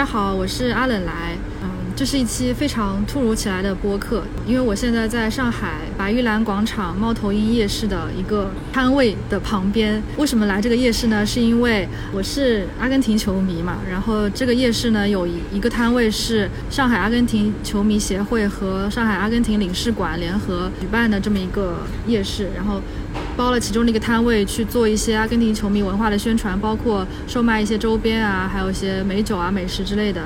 大家好，我是阿冷来。嗯，这是一期非常突如其来的播客，因为我现在在上海白玉兰广场猫头鹰夜市的一个摊位的旁边。为什么来这个夜市呢？是因为我是阿根廷球迷嘛。然后这个夜市呢，有一一个摊位是上海阿根廷球迷协会和上海阿根廷领事馆联合举办的这么一个夜市，然后。包了其中的一个摊位去做一些阿根廷球迷文化的宣传，包括售卖一些周边啊，还有一些美酒啊、美食之类的。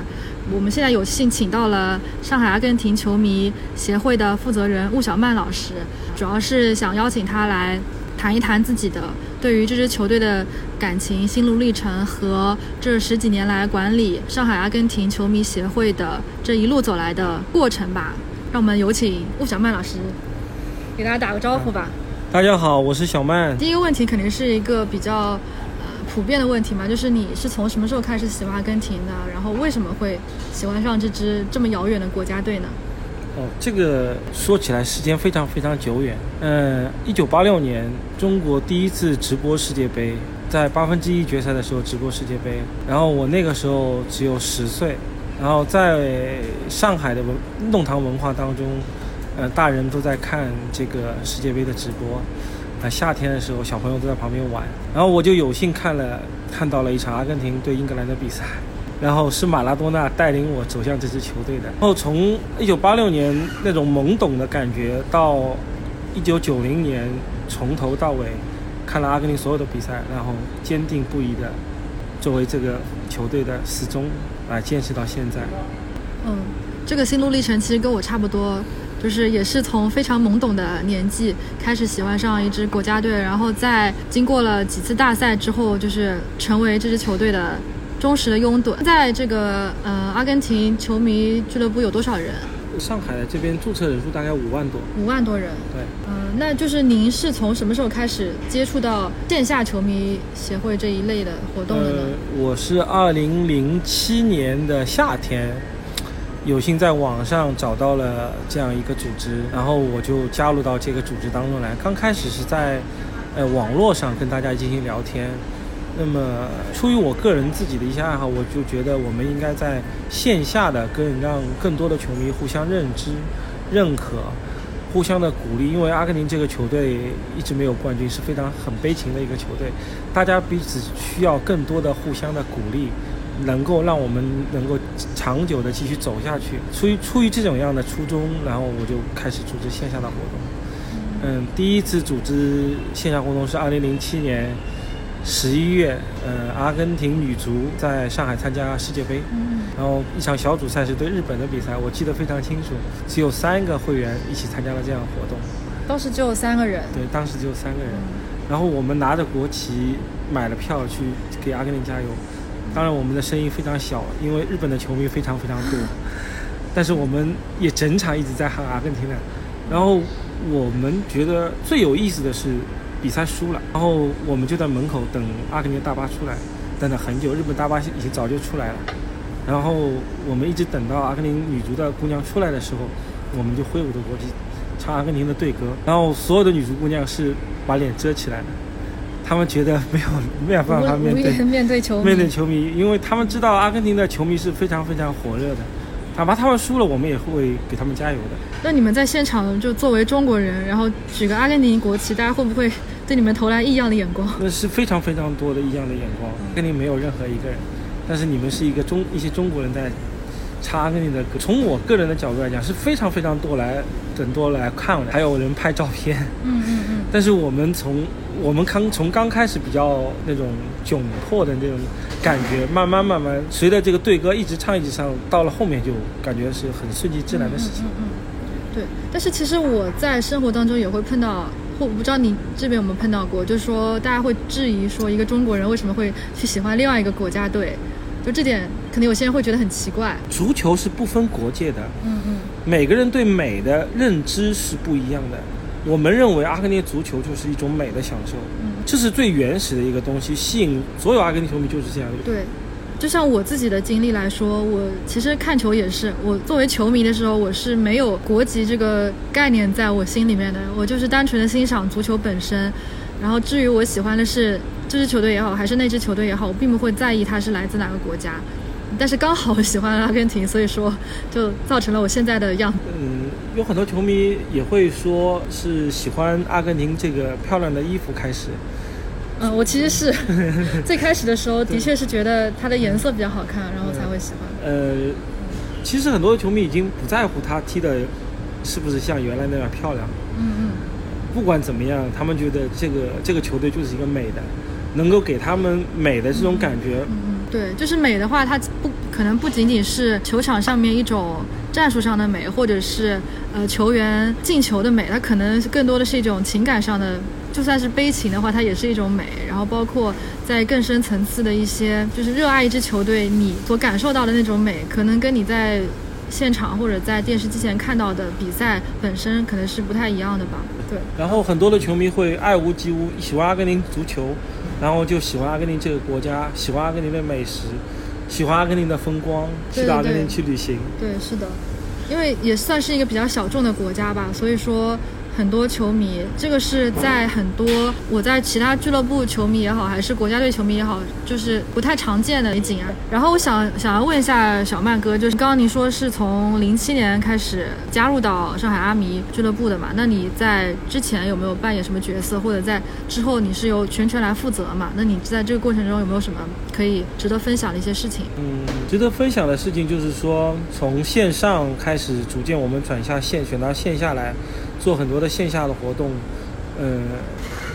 我们现在有幸请到了上海阿根廷球迷协会的负责人雾小曼老师，主要是想邀请他来谈一谈自己的对于这支球队的感情、心路历程和这十几年来管理上海阿根廷球迷协会的这一路走来的过程吧。让我们有请雾小曼老师给大家打个招呼吧。大家好，我是小曼。第一个问题肯定是一个比较呃普遍的问题嘛，就是你是从什么时候开始喜欢阿根廷的？然后为什么会喜欢上这支这么遥远的国家队呢？哦，这个说起来时间非常非常久远。嗯，一九八六年中国第一次直播世界杯，在八分之一决赛的时候直播世界杯，然后我那个时候只有十岁，然后在上海的文弄堂文化当中。呃，大人都在看这个世界杯的直播，啊，夏天的时候小朋友都在旁边玩，然后我就有幸看了看到了一场阿根廷对英格兰的比赛，然后是马拉多纳带领我走向这支球队的。然后从一九八六年那种懵懂的感觉，到一九九零年从头到尾看了阿根廷所有的比赛，然后坚定不移的作为这个球队的始终来坚持到现在。嗯，这个心路历程其实跟我差不多。就是也是从非常懵懂的年纪开始喜欢上一支国家队，然后在经过了几次大赛之后，就是成为这支球队的忠实的拥趸。在这个呃阿根廷球迷俱乐部有多少人？上海的这边注册人数大概五万多。五万多人。对。嗯，那就是您是从什么时候开始接触到线下球迷协会这一类的活动的呢？我是二零零七年的夏天。有幸在网上找到了这样一个组织，然后我就加入到这个组织当中来。刚开始是在，呃，网络上跟大家进行聊天。那么，出于我个人自己的一些爱好，我就觉得我们应该在线下的跟让更多的球迷互相认知、认可、互相的鼓励。因为阿根廷这个球队一直没有冠军，是非常很悲情的一个球队。大家彼此需要更多的互相的鼓励。能够让我们能够长久的继续走下去，出于出于这种样的初衷，然后我就开始组织线下的活动。嗯，第一次组织线下活动是二零零七年十一月，呃，阿根廷女足在上海参加世界杯，然后一场小组赛是对日本的比赛，我记得非常清楚，只有三个会员一起参加了这样活动。当时只有三个人。对，当时只有三个人，然后我们拿着国旗买了票去给阿根廷加油。当然，我们的声音非常小，因为日本的球迷非常非常多。但是我们也整场一直在喊阿根廷的。然后我们觉得最有意思的是比赛输了，然后我们就在门口等阿根廷大巴出来，等了很久。日本大巴已经早就出来了。然后我们一直等到阿根廷女足的姑娘出来的时候，我们就挥舞着国旗唱阿根廷的队歌。然后所有的女足姑娘是把脸遮起来的。他们觉得没有没有办法面对面对球迷，面对球迷，因为他们知道阿根廷的球迷是非常非常火热的，哪怕他们输了，我们也会给他们加油的。那你们在现场就作为中国人，然后举个阿根廷国旗，大家会不会对你们投来异样的眼光？那是非常非常多的异样的眼光，阿根廷没有任何一个人，但是你们是一个中一些中国人在唱阿根廷的歌。从我个人的角度来讲，是非常非常多来很多来看的，还有人拍照片。嗯嗯嗯。但是我们从我们刚从刚开始比较那种窘迫的那种感觉，慢慢慢慢，随着这个队歌一直唱一直唱，到了后面就感觉是很顺其自然的事情。嗯嗯。对，但是其实我在生活当中也会碰到，或我不知道你这边有没有碰到过，就是说大家会质疑说，一个中国人为什么会去喜欢另外一个国家队？就这点，可能有些人会觉得很奇怪。足球是不分国界的，嗯嗯，每个人对美的认知是不一样的。我们认为阿根廷足球就是一种美的享受，嗯，这是最原始的一个东西，吸引所有阿根廷球迷就是这样。对，就像我自己的经历来说，我其实看球也是，我作为球迷的时候，我是没有国籍这个概念在我心里面的，我就是单纯的欣赏足球本身。然后至于我喜欢的是这支球队也好，还是那支球队也好，我并不会在意他是来自哪个国家。但是刚好我喜欢阿根廷，所以说就造成了我现在的样子。嗯，有很多球迷也会说是喜欢阿根廷这个漂亮的衣服开始。嗯，我其实是 最开始的时候，的确是觉得它的颜色比较好看，然后才会喜欢。呃，其实很多球迷已经不在乎他踢的是不是像原来那样漂亮。嗯嗯。不管怎么样，他们觉得这个这个球队就是一个美的，能够给他们美的这种感觉。嗯嗯。对，就是美的话，它不可能不仅仅是球场上面一种战术上的美，或者是呃球员进球的美，它可能更多的是一种情感上的。就算是悲情的话，它也是一种美。然后包括在更深层次的一些，就是热爱一支球队，你所感受到的那种美，可能跟你在现场或者在电视机前看到的比赛本身可能是不太一样的吧。对。然后很多的球迷会爱屋及乌，喜欢阿根廷足球，然后就喜欢阿根廷这个国家，喜欢阿根廷的美食，喜欢阿根廷的风光，去到阿根廷去旅行。对，是的，因为也算是一个比较小众的国家吧，所以说。很多球迷，这个是在很多我在其他俱乐部球迷也好，还是国家队球迷也好，就是不太常见的景啊。然后我想想要问一下小曼哥，就是刚刚您说是从零七年开始加入到上海阿迷俱乐部的嘛？那你在之前有没有扮演什么角色，或者在之后你是由全权来负责嘛？那你在这个过程中有没有什么可以值得分享的一些事情？嗯，值得分享的事情就是说，从线上开始，逐渐我们转下线，选到线下来。做很多的线下的活动，嗯，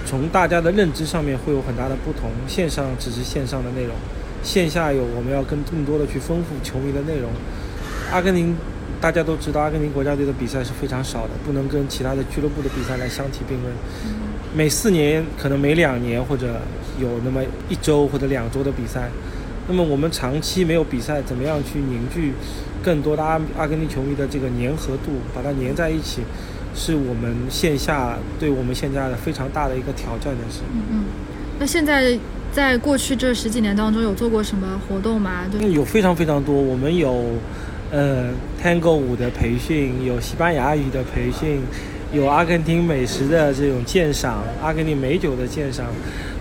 从大家的认知上面会有很大的不同。线上只是线上的内容，线下有我们要跟更多的去丰富球迷的内容。阿根廷大家都知道，阿根廷国家队的比赛是非常少的，不能跟其他的俱乐部的比赛来相提并论。每四年可能每两年或者有那么一周或者两周的比赛，那么我们长期没有比赛，怎么样去凝聚更多的阿阿根廷球迷的这个粘合度，把它粘在一起？是我们线下对我们线下的非常大的一个挑战的是。嗯嗯，那现在在过去这十几年当中有做过什么活动吗？有非常非常多，我们有呃 Tango 舞的培训，有西班牙语的培训，有阿根廷美食的这种鉴赏，阿根廷美酒的鉴赏，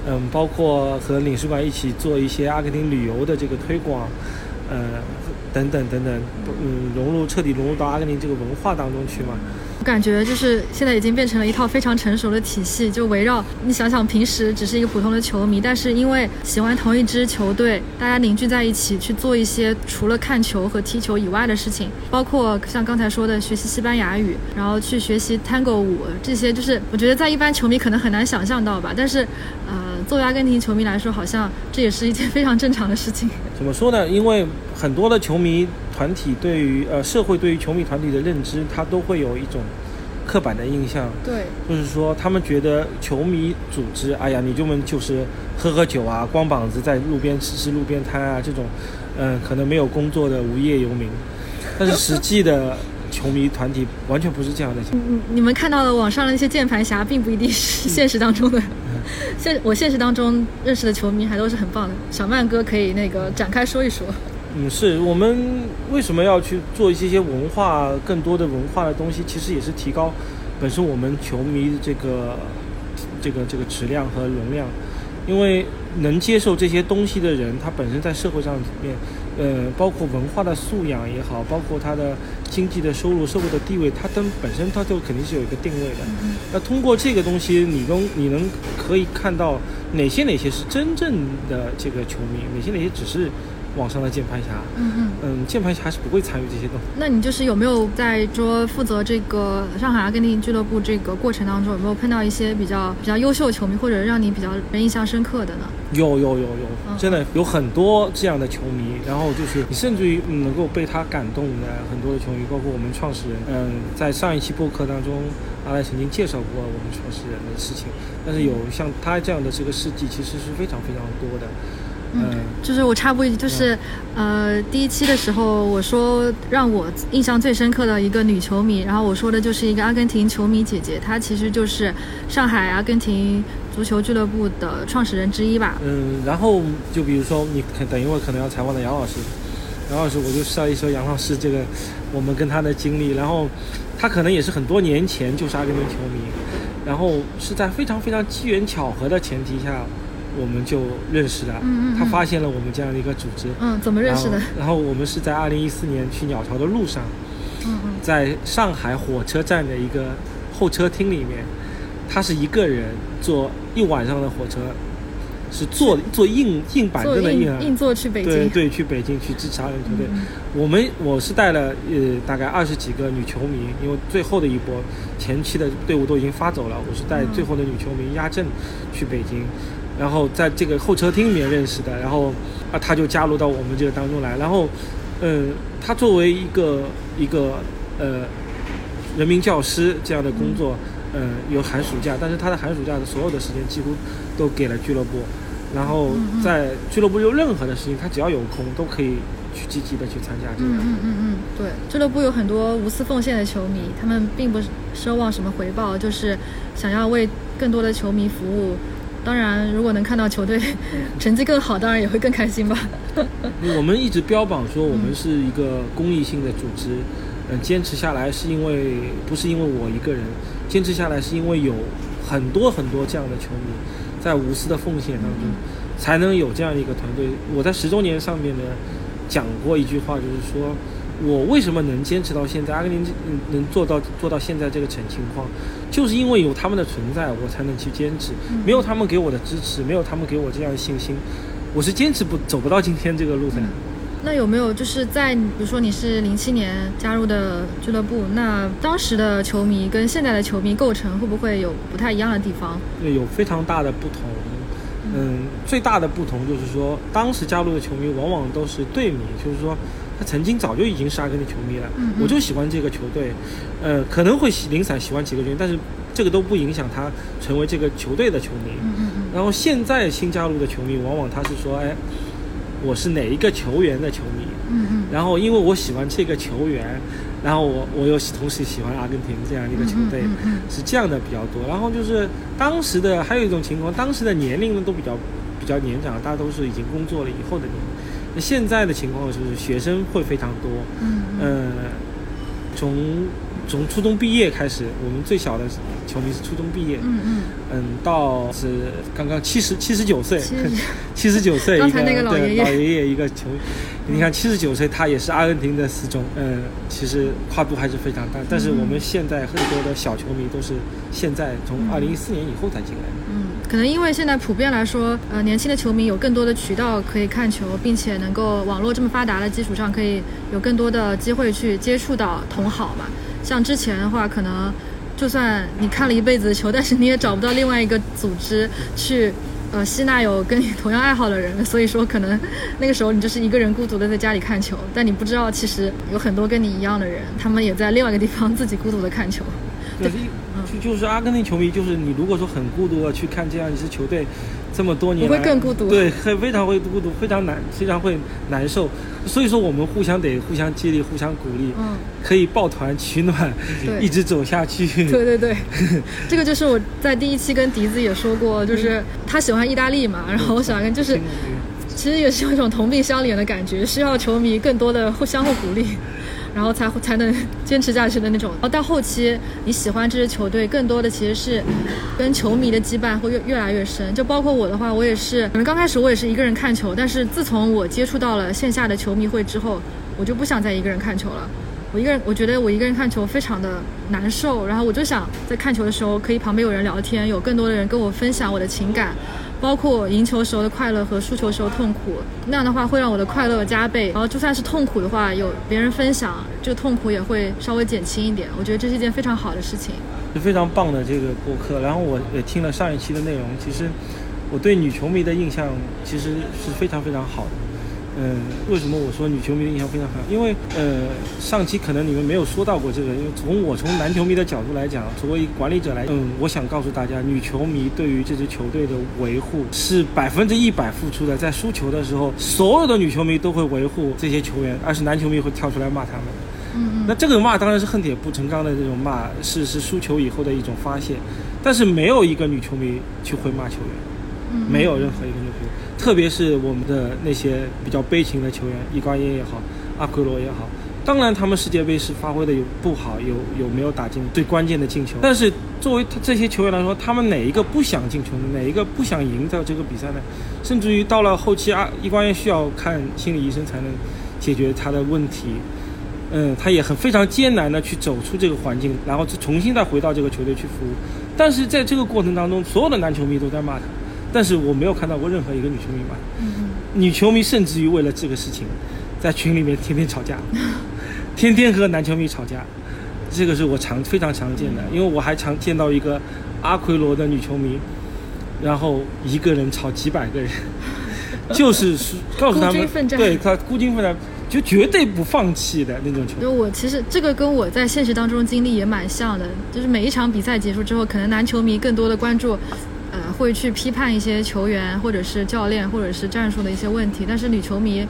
嗯，包括和领事馆一起做一些阿根廷旅游的这个推广，呃，等等等等，嗯，融入彻底融入到阿根廷这个文化当中去嘛。我感觉就是现在已经变成了一套非常成熟的体系，就围绕你想想，平时只是一个普通的球迷，但是因为喜欢同一支球队，大家凝聚在一起去做一些除了看球和踢球以外的事情，包括像刚才说的学习西班牙语，然后去学习 Tango 舞，这些就是我觉得在一般球迷可能很难想象到吧。但是，呃，作为阿根廷球迷来说，好像这也是一件非常正常的事情。怎么说呢？因为很多的球迷。团体对于呃社会对于球迷团体的认知，他都会有一种刻板的印象。对，就是说他们觉得球迷组织，哎呀，你就们就是喝喝酒啊，光膀子在路边吃吃路边摊啊，这种，嗯，可能没有工作的无业游民。但是实际的球迷团体完全不是这样的。你，你们看到的网上的那些键盘侠，并不一定是现实当中的。现我现实当中认识的球迷还都是很棒的。小曼哥可以那个展开说一说。嗯，是我们为什么要去做一些些文化，更多的文化的东西，其实也是提高本身我们球迷这个这个这个质量和容量，因为能接受这些东西的人，他本身在社会上面，呃，包括文化的素养也好，包括他的经济的收入、社会的地位，他跟本身他就肯定是有一个定位的。那通过这个东西，你能你能可以看到哪些哪些是真正的这个球迷，哪些哪些只是。网上的键盘侠，嗯嗯嗯，键盘侠是不会参与这些东西。那你就是有没有在说负责这个上海阿根廷俱乐部这个过程当中，有没有碰到一些比较比较优秀的球迷，或者让你比较印象深刻的呢？有有有有，真的有很多这样的球迷。然后就是你甚至于能够被他感动的很多的球迷，包括我们创始人。嗯，在上一期播客当中，阿来曾经介绍过我们创始人的事情。但是有像他这样的这个事迹，其实是非常非常多的。嗯，就是我插播一句，就是，呃，第一期的时候我说让我印象最深刻的一个女球迷，然后我说的就是一个阿根廷球迷姐姐，她其实就是上海阿根廷足球俱乐部的创始人之一吧。嗯，然后就比如说你等一会儿可能要采访的杨老师，杨老师我就说一说杨老师这个我们跟他的经历，然后他可能也是很多年前就是阿根廷球迷，然后是在非常非常机缘巧合的前提下。我们就认识了。嗯嗯嗯他发现了我们这样的一个组织。嗯，怎么认识的然？后？我们是在二零一四年去鸟巢的路上，在上海火车站的一个候车厅里面，他是一个人坐一晚上的火车，是坐坐硬硬板凳的硬啊硬硬座去北京。对对，去北京去支持阿根廷球队。嗯我们我是带了呃大概二十几个女球迷，因为最后的一波前期的队伍都已经发走了，我是带嗯最后的女球迷压阵去北京，然后在这个候车厅里面认识的，然后啊他就加入到我们这个当中来，然后嗯、他作为一个一个呃人民教师这样的工作，嗯、有寒暑假，但是他的寒暑假的所有的时间几乎都给了俱乐部。然后嗯在俱乐部有任何的事情，他只要有空都可以去积极的去参加这个。嗯嗯嗯嗯，对，俱乐部有很多无私奉献的球迷，他们并不奢望什么回报，就是想要为更多的球迷服务。当然，如果能看到球队 成绩更好，当然也会更开心吧。我们一直标榜说我们是一个公益性的组织，嗯、坚持下来是因为不是因为我一个人，坚持下来是因为有很多很多这样的球迷在无私的奉献当中，才能有这样一个团队。我在十周年上面呢讲过一句话，就是说我为什么能坚持到现在，阿根廷嗯能做到做到现在这个情情况，就是因为有他们的存在，我才能去坚持。没有他们给我的支持，没有他们给我这样的信心，我是坚持不走不到今天这个路的。那有没有就是在比如说你是零七年加入的俱乐部，那当时的球迷跟现在的球迷构成会不会有不太一样的地方？有非常大的不同。嗯，最大的不同就是说，当时加入的球迷往往都是队迷，就是说他曾经早就已经是阿根廷球迷了，我就喜欢这个球队，呃，可能会喜零散喜欢几个球员，但是这个都不影响他成为这个球队的球迷。然后现在新加入的球迷，往往他是说，哎，我是哪一个球员的球迷，然后因为我喜欢这个球员，然后我我又同时喜欢阿根廷这样一个球队，是这样的比较多。然后就是当时的还有一种情况，当时的年龄呢都比较比较年长，大家都是已经工作了以后的年龄。那现在的情况就是学生会非常多，嗯嗯。呃，从从初中毕业开始，我们最小的球迷是初中毕业，嗯嗯。嗯，到是刚刚七十七十九岁，70 七十九岁一个老对爷爷。老爷爷一个球，你看七十九岁他也是阿根廷的死忠，嗯，其实跨度还是非常大。但是我们现在很多的小球迷都是现在从二零一四年以后才进来的。嗯，可能因为现在普遍来说，呃，年轻的球迷有更多的渠道可以看球，并且能够网络这么发达的基础上，可以有更多的机会去接触到同好嘛。像之前的话，可能就算你看了一辈子的球，但是你也找不到另外一个组织去。呃，吸纳有跟你同样爱好的人，所以说可能那个时候你就是一个人孤独的在家里看球，但你不知道其实有很多跟你一样的人，他们也在另外一个地方自己孤独的看球。对，就就是阿根廷球迷，就是你如果说很孤独的去看这样一支球队，这么多年我会更孤独对，会非常会孤独，非常难，非常会难受。所以说我们互相得互相激励，互相鼓励，嗯，可以抱团取暖，一直走下去。对对对，这个就是我在第一期跟笛子也说过，就是他喜欢意大利嘛，然后我喜欢跟就是其实也是有一种同病相怜的感觉，需要球迷更多的互相互鼓励，然后才才能坚持下去的那种。然后到后期你喜欢这支球队，更多的其实是跟球迷的羁绊会越越来越深。就包括我的话，我也是，可能刚开始我也是一个人看球，但是自从我接触到了线下的球迷会之后，我就不想再一个人看球了。我一个人，我觉得我一个人看球非常的难受，然后我就想在看球的时候可以旁边有人聊天，有更多的人跟我分享我的情感，包括赢球时候的快乐和输球时候痛苦，那样的话会让我的快乐加倍，然后就算是痛苦的话，有别人分享，这个痛苦也会稍微减轻一点。我觉得这是一件非常好的事情。是非常棒的这个播客。然后我也听了上一期的内容，其实我对女球迷的印象其实是非常非常好的。嗯，为什么我说女球迷的印象非常好？因为呃，上期可能你们没有说到过这个，因为从我从男球迷的角度来讲，作为管理者来，嗯，我想告诉大家，女球迷对于这支球队的维护是百分之一百付出的。在输球的时候，所有的女球迷都会维护这些球员，而是男球迷会跳出来骂他们。嗯那这个骂当然是恨铁不成钢的这种骂，是是输球以后的一种发泄，但是没有一个女球迷去会骂球员，嗯没有任何一个女特别是我们的那些比较悲情的球员，伊瓜因也好，阿奎罗也好，当然，他们世界杯是发挥的有不好，有有没有打进最关键的进球。但是作为他这些球员来说，他们哪一个不想进球？哪一个不想赢在这个比赛呢？甚至于到了后期啊，伊瓜因需要看心理医生才能解决他的问题。嗯，他也很非常艰难的去走出这个环境，然后重新再回到这个球队去服务。但是在这个过程当中，所有的男球迷都在骂他，但是我没有看到过任何一个女球迷骂。嗯。女球迷甚至于为了这个事情，在群里面天天吵架，天天和男球迷吵架，这个是我常非常常见的。因为我还常见到一个阿奎罗的女球迷，然后一个人吵几百个人，就是是告诉他们对他孤军奋战，就绝对不放弃的那种球。就我其实这个跟我在现实当中经历也蛮像的，就是每一场比赛结束之后，可能男球迷更多的关注，呃，会去批判一些球员或者是教练或者是战术的一些问题，但是女球迷，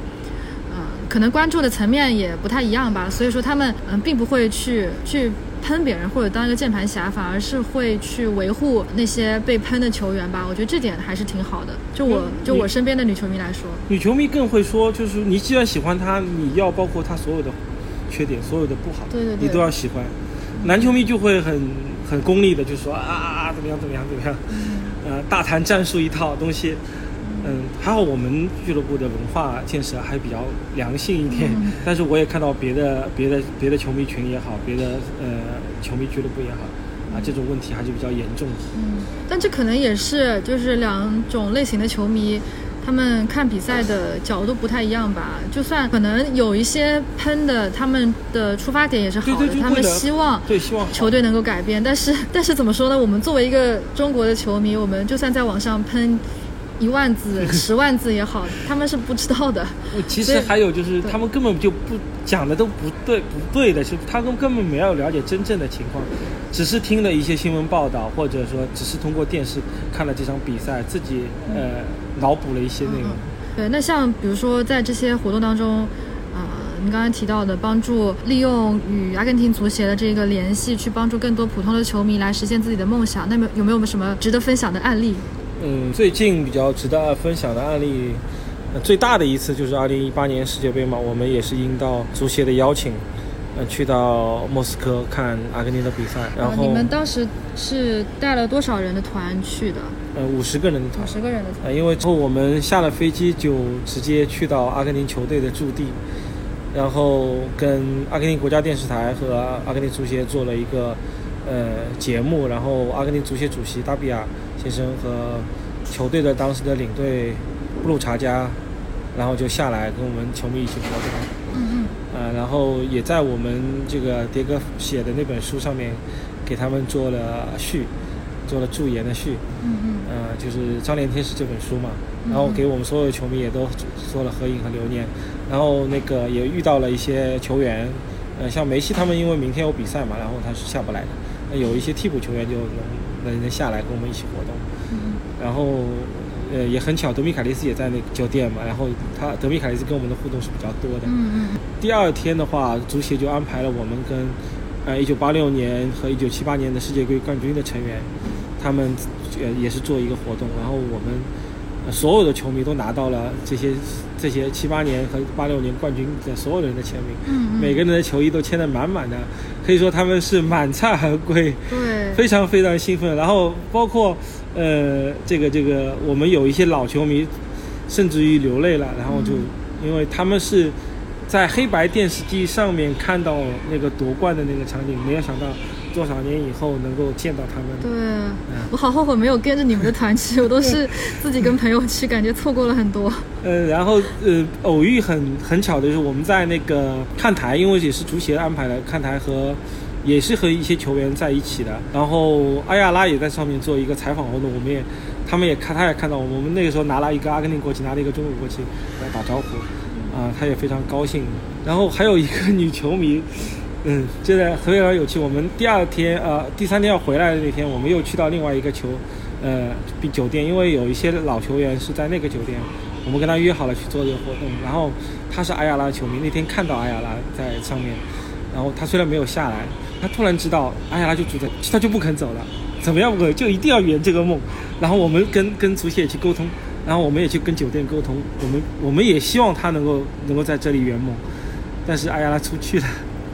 呃，可能关注的层面也不太一样吧，所以说他们嗯、并不会去去喷别人或者当一个键盘侠，反而是会去维护那些被喷的球员吧。我觉得这点还是挺好的。就我嗯就我身边的女球迷来说，女球迷更会说，就是你既然喜欢他，你要包括他所有的缺点，所有的不好，对对对你都要喜欢。男球迷就会很很功利的就说啊啊啊怎么样怎么样怎么样，呃，大谈战术一套东西。嗯，还好我们俱乐部的文化建设还比较良性一点，嗯但是我也看到别的别的别的球迷群也好，别的呃球迷俱乐部也好，啊，这种问题还是比较严重的。嗯，但这可能也是就是两种类型的球迷，他们看比赛的角度不太一样吧。就算可能有一些喷的，他们的出发点也是好的，对对就他们希望对，希望球队能够改变。但是 但是怎么说呢？我们作为一个中国的球迷，我们就算在网上喷一万字、十万字也好，他们是不知道的。呃其实还有就是，他们根本就不讲的都不对，不对的是，他们根本没有了解真正的情况，只是听了一些新闻报道，或者说只是通过电视看了这场比赛，自己呃脑补了一些内容。对，那像比如说在这些活动当中，呃，你刚才提到的帮助利用与阿根廷足协的这个联系，去帮助更多普通的球迷来实现自己的梦想，那么有没有什么值得分享的案例？嗯，最近比较值得分享的案例，呃、最大的一次就是二零一八年世界杯嘛，我们也是应到足协的邀请，呃，去到莫斯科看阿根廷的比赛，然后呃你们当时是带了多少人的团去的？呃五十个人的团五，十个人的团。呃，因为之后我们下了飞机就直接去到阿根廷球队的驻地，然后跟阿根廷国家电视台和阿根廷足协做了一个呃节目，然后阿根廷足协主席达比亚先生和球队的当时的领队布鲁查加，然后就下来跟我们球迷一起活动。嗯嗯。呃，然后也在我们这个迭戈写的那本书上面，给他们做了序，做了驻颜的序。嗯嗯呃，就是《张连天使》这本书嘛，然后给我们所有球迷也都做了合影和留念，然后那个也遇到了一些球员，呃，像梅西他们因为明天有比赛嘛，然后他是下不来的，那有一些替补球员就能能能下来跟我们一起活动，嗯。然后呃也很巧，德米凯利斯也在那个酒店嘛，然后他德米凯利斯跟我们的互动是比较多的，嗯嗯。第二天的话，足协就安排了我们跟，呃，一九八六年和一九七八年的世界杯冠军的成员，他们呃也是做一个活动，然后我们、呃所有的球迷都拿到了这些这些七八年和八六年冠军的所有人的签名，每个人的球衣都签得满满的，可以说他们是满载而归，对，非常非常兴奋。然后包括呃这个这个我们有一些老球迷，甚至于流泪了，然后就、因为他们是在黑白电视机上面看到那个夺冠的那个场景，没有想到多少年以后能够见到他们。对，我好后悔没有跟着你们的团去，我都是自己跟朋友去，感觉错过了很多。呃，然后呃，偶遇很很巧的就是我们在那个看台，因为也是足协安排的看台和。也是和一些球员在一起的，然后阿亚拉也在上面做一个采访活动，我们也，他们也看，他也看到我们，我们那个时候拿了一个阿根廷国旗，拿了一个中国国旗来打招呼，啊、他也非常高兴。然后还有一个女球迷，嗯，真的非常有趣。我们第二天呃第三天要回来的那天，我们又去到另外一个球呃酒店，因为有一些老球员是在那个酒店，我们跟他约好了去做这个活动。然后他是阿亚拉球迷，那天看到阿亚拉在上面，然后他虽然没有下来，他突然知道阿亚拉就住在，他就不肯走了，怎么样不可就一定要圆这个梦。然后我们跟跟足协去沟通，然后我们也去跟酒店沟通，我们我们也希望他能够能够在这里圆梦。但是阿亚拉出去了。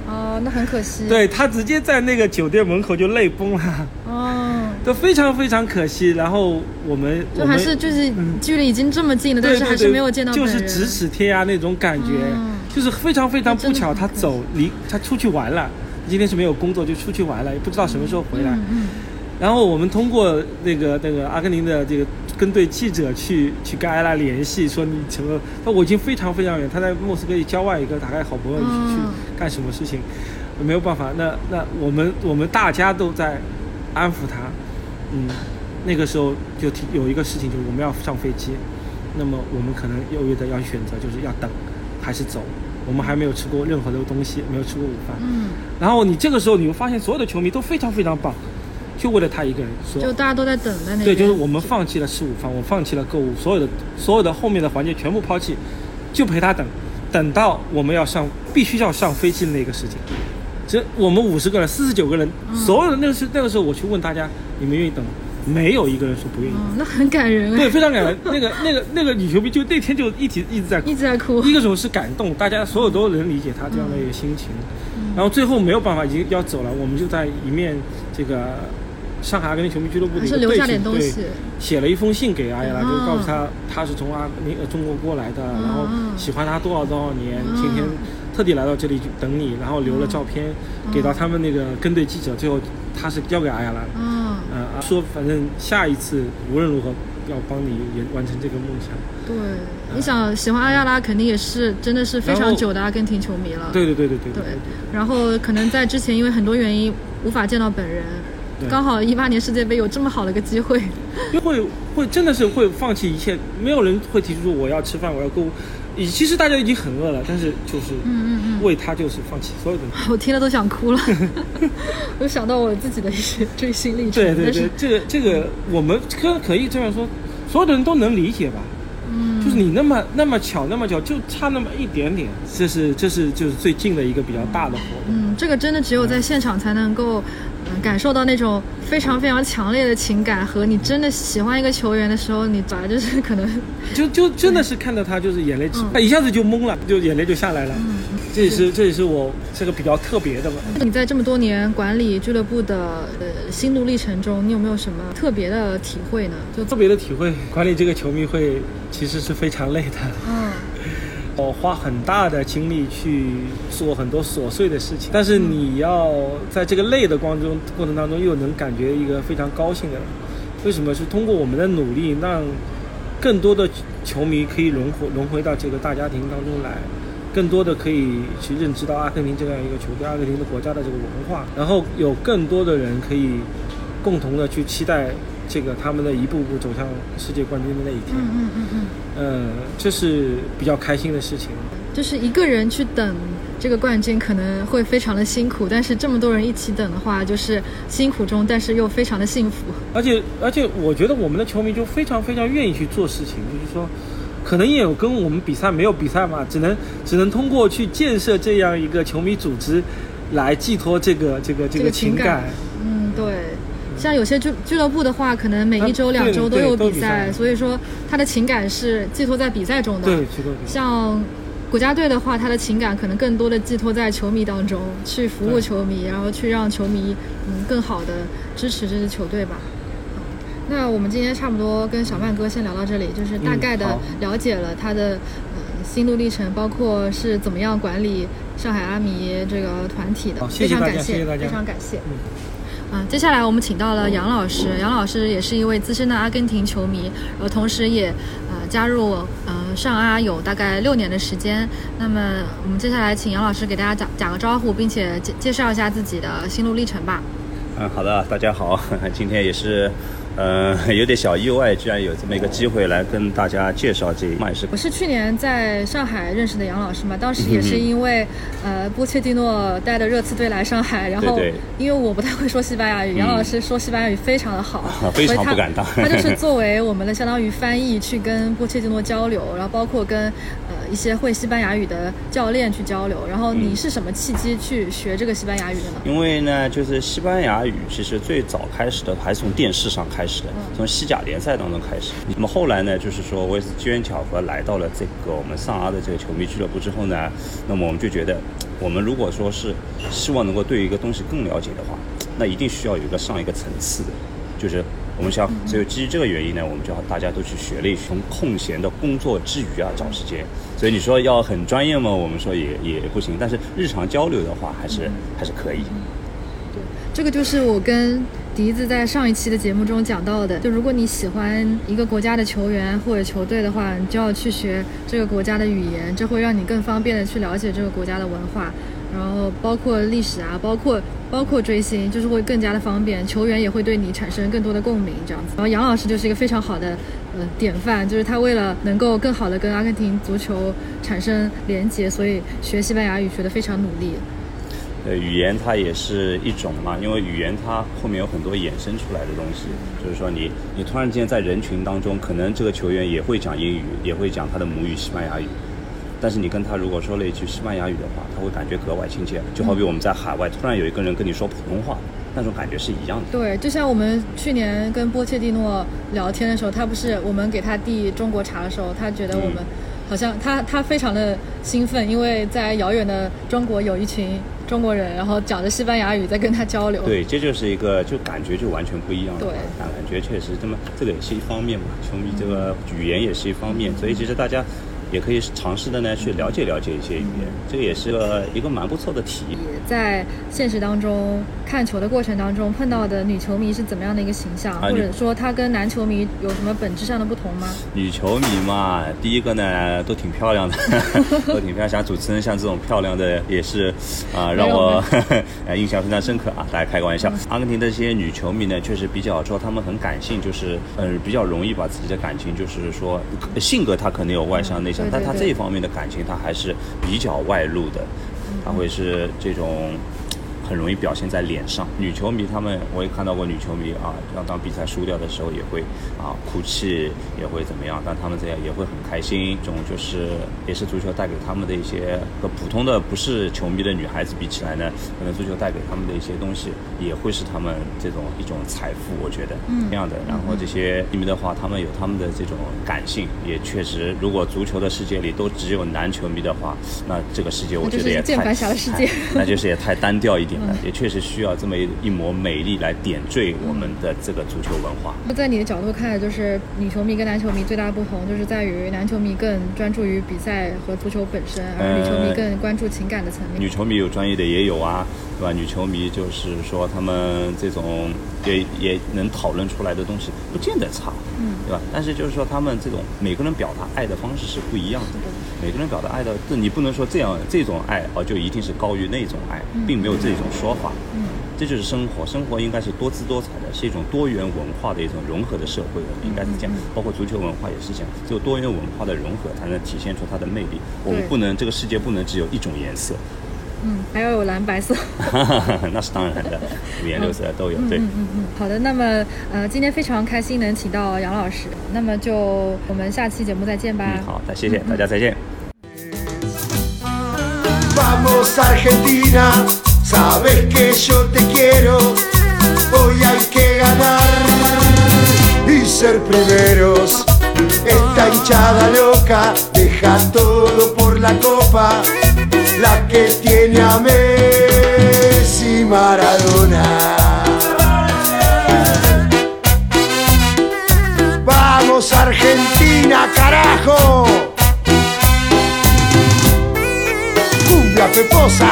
哦，那很可惜。对他直接在那个酒店门口就泪崩了。哦，都非常非常可惜。然后我们就还是就是距离已经这么近了，但是还是没有见到就是咫尺天涯那种感觉，就是非常非常不巧，他走离他出去玩了。今天是没有工作，就出去玩了，也不知道什么时候回来。嗯。然后我们通过那个那个阿根廷的这个跟队记者去去跟艾拉联系，说你什么？那我已经非常非常远，他在莫斯科郊外一个大概好朋友去去干什么事情，没有办法。那那我们我们大家都在安抚他。嗯，那个时候就提有一个事情，就是我们要上飞机，那么我们可能犹豫的要选择，就是要等还是走。我们还没有吃过任何的东西，没有吃过午饭。嗯。然后你这个时候你会发现，所有的球迷都非常非常棒。就为了他一个人，说就大家都在等在那。对，就是我们放弃了吃午饭，我放弃了购物，所有的所有的后面的环节全部抛弃，就陪他等，等到我们要上必须要上飞机的那个时间。这我们五十个人，四十九个人，所有的那个是那个时候我去问大家，你们愿意等吗？没有一个人说不愿意。那很感人。对，非常感人。那个那个那个女球迷就那天就一直一直在哭一直在哭。一个时候是感动，大家所有都能理解她这样的一个心情。然后最后没有办法，已经要走了，我们就在一面这个。上海阿根廷球迷俱乐部的一个队长对写了一封信给阿亚拉，就告诉他他是从阿那个中国过来的，然后喜欢他多少多少年，今天特地来到这里等你，然后留了照片给到他们那个跟队记者，最后他是交给阿亚拉，嗯，说反正下一次无论如何要帮你也完成这个梦想。对，你想喜欢阿亚拉，肯定也是真的是非常久的阿根廷球迷了。对对对对对对。然后可能在之前因为很多原因无法见到本人。刚好一八年世界杯有这么好的一个机会，就会会真的是会放弃一切，没有人会提出说我要吃饭，我要购物。其实大家已经很饿了，但是就是嗯嗯嗯，为他就是放弃所有的。我听了都想哭了，我想到我自己的一些追星历程。对对对，这个这个我们可可以这样说，所有的人都能理解吧？嗯，就是你那么那么巧那么巧，就差那么一点点，这是这是就是最近的一个比较大的活动。嗯，这个真的只有在现场才能够。感受到那种非常非常强烈的情感，和你真的喜欢一个球员的时候，你本来就是可能就就真的是看到他就是眼泪，他一下子就懵了，就眼泪就下来了。这也是这也是我这个比较特别的吧。你在这么多年管理俱乐部的呃心路历程中，你有没有什么特别的体会呢？就特别的体会，管理这个球迷会其实是非常累的。嗯。我花很大的精力去做很多琐碎的事情，但是你要在这个累的光中过程当中，又能感觉一个非常高兴的。为什么？是通过我们的努力，让更多的球迷可以轮回轮回到这个大家庭当中来，更多的可以去认知到阿根廷这样一个球队，阿根廷的国家的这个文化，然后有更多的人可以共同的去期待。这个他们的一步步走向世界冠军的那一天，嗯嗯嗯嗯，呃，这是比较开心的事情。就是一个人去等这个冠军可能会非常的辛苦，但是这么多人一起等的话，就是辛苦中，但是又非常的幸福。而且而且，我觉得我们的球迷就非常非常愿意去做事情，就是说，可能也有跟我们比赛没有比赛嘛，只能只能通过去建设这样一个球迷组织，来寄托这个这个这个情感。嗯，对。像有些俱俱乐部的话，可能每一周、两周都有比赛，所以说他的情感是寄托在比赛中的。对，像国家队的话，他的情感可能更多的寄托在球迷当中，去服务球迷，然后去让球迷嗯更好的支持这支球队吧。那我们今天差不多跟小曼哥先聊到这里，就是大概的了解了他的呃心路历程，包括是怎么样管理上海阿迷这个团体的。非常感谢，非常感谢。嗯，接下来我们请到了杨老师，杨老师也是一位资深的阿根廷球迷，然后同时也呃加入呃上阿有大概六年的时间。那么我们接下来请杨老师给大家打打个招呼，并且介介绍一下自己的心路历程吧。嗯，好的，大家好，今天也是。呃，有点小意外，居然有这么一个机会来跟大家介绍这麦式。我是去年在上海认识的杨老师嘛，当时也是因为，呃，波切蒂诺带的热刺队来上海，然后因为我不太会说西班牙语，杨老师说西班牙语非常的好，非常不敢当。他就是 作为我们的相当于翻译去跟波切蒂诺交流，然后包括跟呃一些会西班牙语的教练去交流。然后你是什么契机去学这个西班牙语的呢？因为呢，就是西班牙语其实最早开始的还是从电视上开始的，从西甲联赛当中开始。那么后来呢，就是说我也是机缘巧合来到了这个我们上阿的这个球迷俱乐部之后呢，那么我们就觉得，我们如果说是希望能够对一个东西更了解的话，那一定需要有一个上一个层次的，就是我们想，所以基于这个原因呢，我们就要大家都去学了一从空闲的工作之余啊找时间。所以你说要很专业吗？我们说也也不行，但是日常交流的话，还是还是可以。对，这个就是我跟笛子在上一期的节目中讲到的，就如果你喜欢一个国家的球员或者球队的话，你就要去学这个国家的语言，这会让你更方便的去了解这个国家的文化。然后包括历史啊，包括包括追星，就是会更加的方便，球员也会对你产生更多的共鸣，这样子。然后杨老师就是一个非常好的呃典范，就是他为了能够更好的跟阿根廷足球产生连接，所以学西班牙语学得非常努力。呃，语言它也是一种嘛，因为语言它后面有很多衍生出来的东西，就是说你你突然间在人群当中，可能这个球员也会讲英语，也会讲他的母语西班牙语。但是你跟他如果说了一句西班牙语的话，他会感觉格外亲切，就好比我们在海外突然有一个人跟你说普通话，那种感觉是一样的。对，就像我们去年跟波切蒂诺聊天的时候，他不是我们给他递中国茶的时候，他觉得我们好像他他非常的兴奋，因为在遥远的中国有一群中国人，然后讲着西班牙语在跟他交流。对，这就是一个就感觉就完全不一样。对，感觉确实这么这个也是一方面嘛，球迷这个语言也是一方面，所以其实大家。也可以尝试的呢，去了解了解一些语言，这个也是个一个蛮不错的体验。在现实当中看球的过程当中碰到的女球迷是怎么样的一个形象，或者说她跟男球迷有什么本质上的不同吗？女球迷嘛，第一个呢都挺漂亮的，都挺漂亮。像主持人像这种漂亮的也是啊，让我 印象非常深刻啊。大家开个玩笑，阿根廷的这些女球迷呢，确实比较说她们很感性，就是嗯比较容易把自己的感情，就是说性格她可能有外向内向。但他这一方面的感情，他还是比较外露的，他会是这种。很容易表现在脸上。女球迷他们，我也看到过女球迷啊，要当比赛输掉的时候也会啊哭泣，也会怎么样？但他们这样也会很开心。这种就是也是足球带给他们的一些和普通的不是球迷的女孩子比起来呢，可能足球带给他们的一些东西也会是他们这种一种财富。我觉得嗯这样的。然后这些球迷的话，他们有他们的这种感性，也确实，如果足球的世界里都只有男球迷的话，那这个世界我觉得也太 那就是也太单调一点。也确实需要这么一一抹美丽来点缀我们的这个足球文化。那在你的角度看，就是女球迷跟男球迷最大的不同，就是在于男球迷更专注于比赛和足球本身，而女球迷更关注情感的层面。女球迷有专业的也有啊，对吧？女球迷就是说他们这种也也能讨论出来的东西，不见得差，嗯，对吧？但是就是说他们这种每个人表达爱的方式是不一样的。每个人表达爱的，这你不能说这样这种爱哦，就一定是高于那种爱，并没有这种说法。嗯，这就是生活，生活应该是多姿多彩的，是一种多元文化的一种融合的社会，应该是这样。包括足球文化也是这样，只有多元文化的融合，才能体现出它的魅力。我们不能，这个世界不能只有一种颜色。嗯，还要有蓝白色。那是当然的，五颜六色都有。对，嗯嗯嗯。好的，那么呃，今天非常开心能请到杨老师，那么就我们下期节目再见吧。嗯，好的，谢谢大家，再见。Vamos Argentina, sabes que yo te quiero, hoy hay que ganar y ser primeros. Esta hinchada loca deja todo por la copa, la que tiene a Messi Maradona. Vamos Argentina, carajo. Peposa.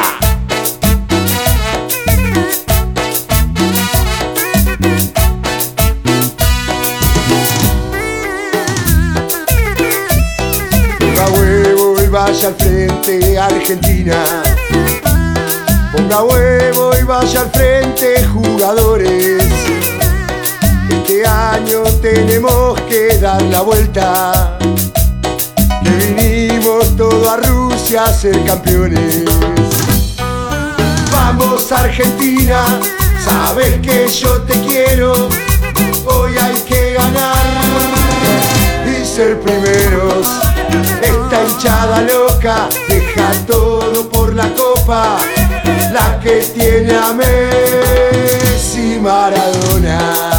Ponga huevo y vaya al frente, Argentina. Ponga huevo y vaya al frente, jugadores. Este año tenemos que dar la vuelta. Que vinimos todo a Rusia a ser campeones. Vamos Argentina, sabes que yo te quiero. Hoy hay que ganar y ser primeros. Esta hinchada loca deja todo por la copa, la que tiene a Messi Maradona.